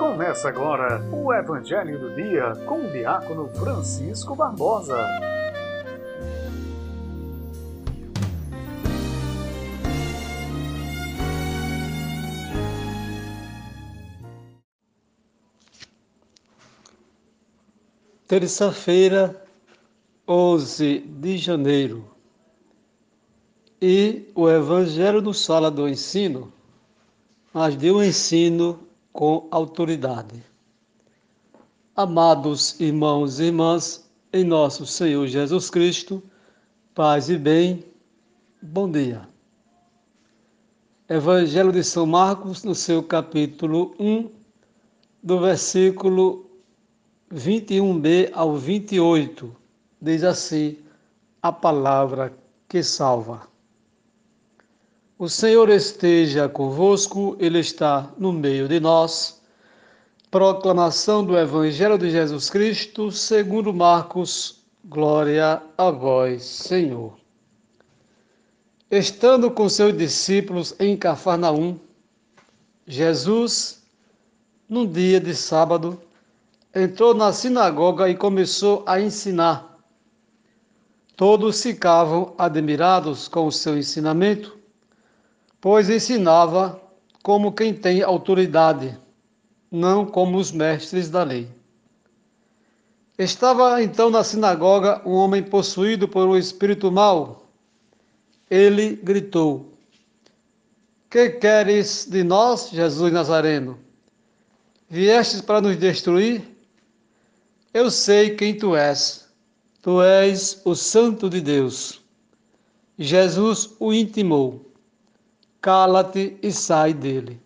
Começa agora o Evangelho do Dia com o diácono Francisco Barbosa. Terça-feira, 11 de janeiro. E o Evangelho nos fala do ensino, mas de um ensino com autoridade. Amados irmãos e irmãs, em nosso Senhor Jesus Cristo, paz e bem, bom dia. Evangelho de São Marcos, no seu capítulo 1, do versículo 21b ao 28, diz assim a palavra que salva. O Senhor esteja convosco, Ele está no meio de nós. Proclamação do Evangelho de Jesus Cristo, segundo Marcos. Glória a vós, Senhor. Estando com seus discípulos em Cafarnaum, Jesus, num dia de sábado, entrou na sinagoga e começou a ensinar. Todos ficavam admirados com o seu ensinamento pois ensinava como quem tem autoridade, não como os mestres da lei. Estava então na sinagoga um homem possuído por um espírito mau. Ele gritou: Que queres de nós, Jesus Nazareno? Viestes para nos destruir? Eu sei quem tu és. Tu és o Santo de Deus. Jesus o intimou cala-te e sai dele.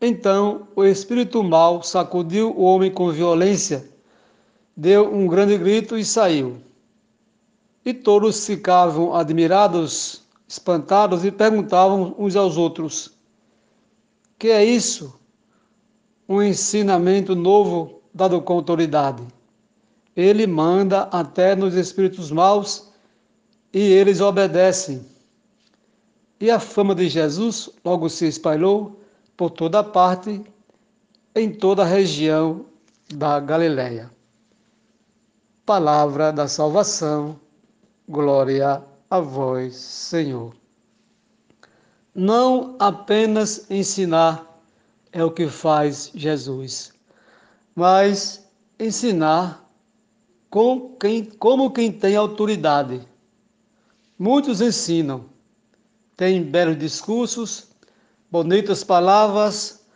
Então o espírito mau sacudiu o homem com violência, deu um grande grito e saiu. E todos ficavam admirados, espantados e perguntavam uns aos outros: Que é isso? Um ensinamento novo dado com autoridade. Ele manda até nos espíritos maus e eles obedecem. E a fama de Jesus logo se espalhou por toda parte, em toda a região da Galiléia. Palavra da salvação, glória a vós, Senhor. Não apenas ensinar é o que faz Jesus, mas ensinar com quem, como quem tem autoridade. Muitos ensinam, têm belos discursos, bonitas palavras,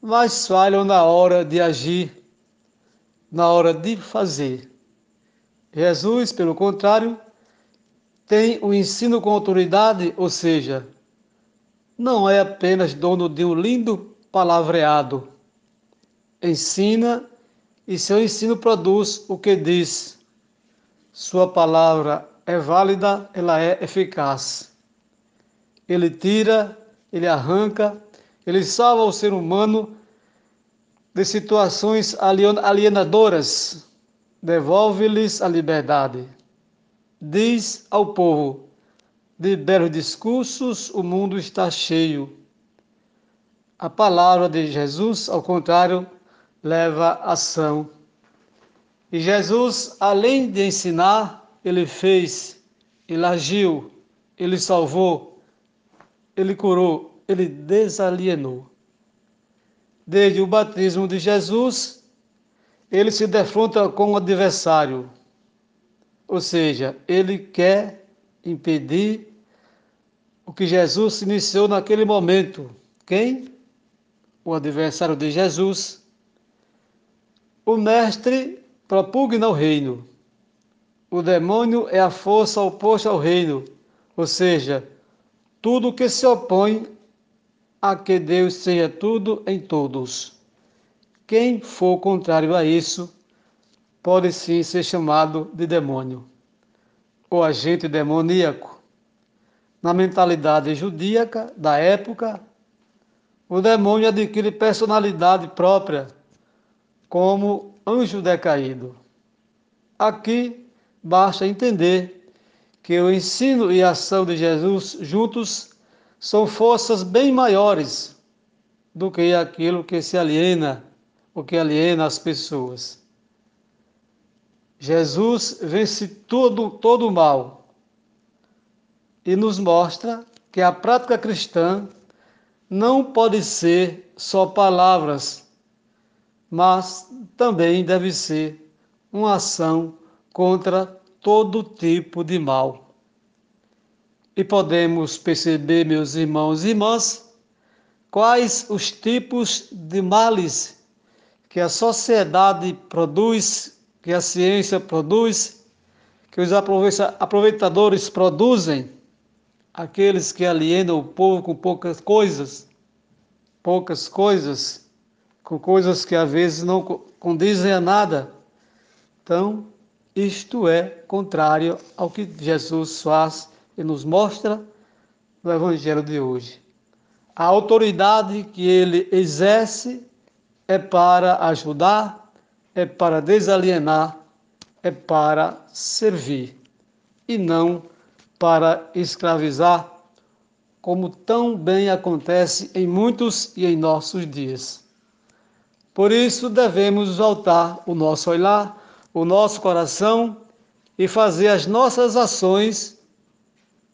mas falham na hora de agir, na hora de fazer. Jesus, pelo contrário, tem o ensino com autoridade, ou seja, não é apenas dono de um lindo palavreado. Ensina e seu ensino produz o que diz. Sua palavra é válida, ela é eficaz ele tira, ele arranca, ele salva o ser humano de situações alienadoras, devolve-lhes a liberdade. Diz ao povo: de belos discursos o mundo está cheio. A palavra de Jesus, ao contrário, leva ação. E Jesus, além de ensinar, ele fez, ele agiu, ele salvou, ele curou, ele desalienou. Desde o batismo de Jesus, ele se defronta com o adversário, ou seja, ele quer impedir o que Jesus iniciou naquele momento. Quem? O adversário de Jesus. O mestre propugna o reino. O demônio é a força oposta ao reino, ou seja, tudo que se opõe a que Deus seja tudo em todos. Quem for contrário a isso, pode sim ser chamado de demônio, ou agente demoníaco. Na mentalidade judíaca da época, o demônio adquire personalidade própria, como anjo decaído. Aqui basta entender que o ensino e a ação de Jesus juntos são forças bem maiores do que aquilo que se aliena, o que aliena as pessoas. Jesus vence todo, todo o mal e nos mostra que a prática cristã não pode ser só palavras, mas também deve ser uma ação contra todo tipo de mal. E podemos perceber, meus irmãos e irmãs, quais os tipos de males que a sociedade produz, que a ciência produz, que os aproveitadores produzem, aqueles que alienam o povo com poucas coisas, poucas coisas, com coisas que às vezes não condizem a nada. Então, isto é contrário ao que Jesus faz e nos mostra no Evangelho de hoje. A autoridade que ele exerce é para ajudar, é para desalienar, é para servir e não para escravizar, como tão bem acontece em muitos e em nossos dias. Por isso devemos voltar o nosso olhar o nosso coração e fazer as nossas ações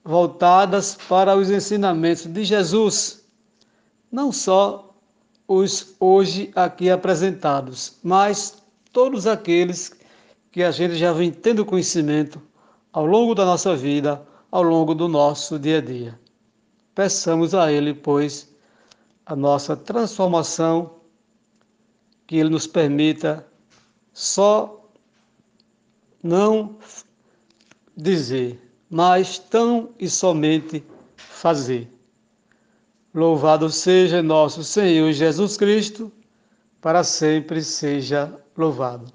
voltadas para os ensinamentos de Jesus, não só os hoje aqui apresentados, mas todos aqueles que a gente já vem tendo conhecimento ao longo da nossa vida, ao longo do nosso dia a dia. Peçamos a Ele, pois, a nossa transformação, que Ele nos permita só não dizer, mas tão e somente fazer. Louvado seja nosso Senhor Jesus Cristo, para sempre seja louvado.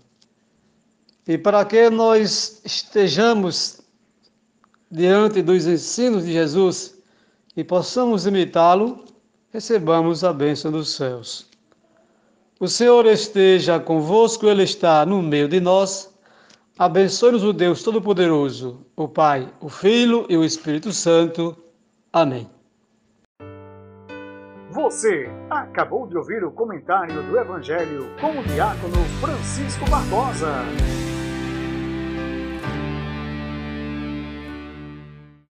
E para que nós estejamos diante dos ensinos de Jesus e possamos imitá-lo, recebamos a bênção dos céus. O Senhor esteja convosco, Ele está no meio de nós. Abençoe-nos o Deus Todo-Poderoso, o Pai, o Filho e o Espírito Santo. Amém. Você acabou de ouvir o comentário do Evangelho com o diácono Francisco Barbosa.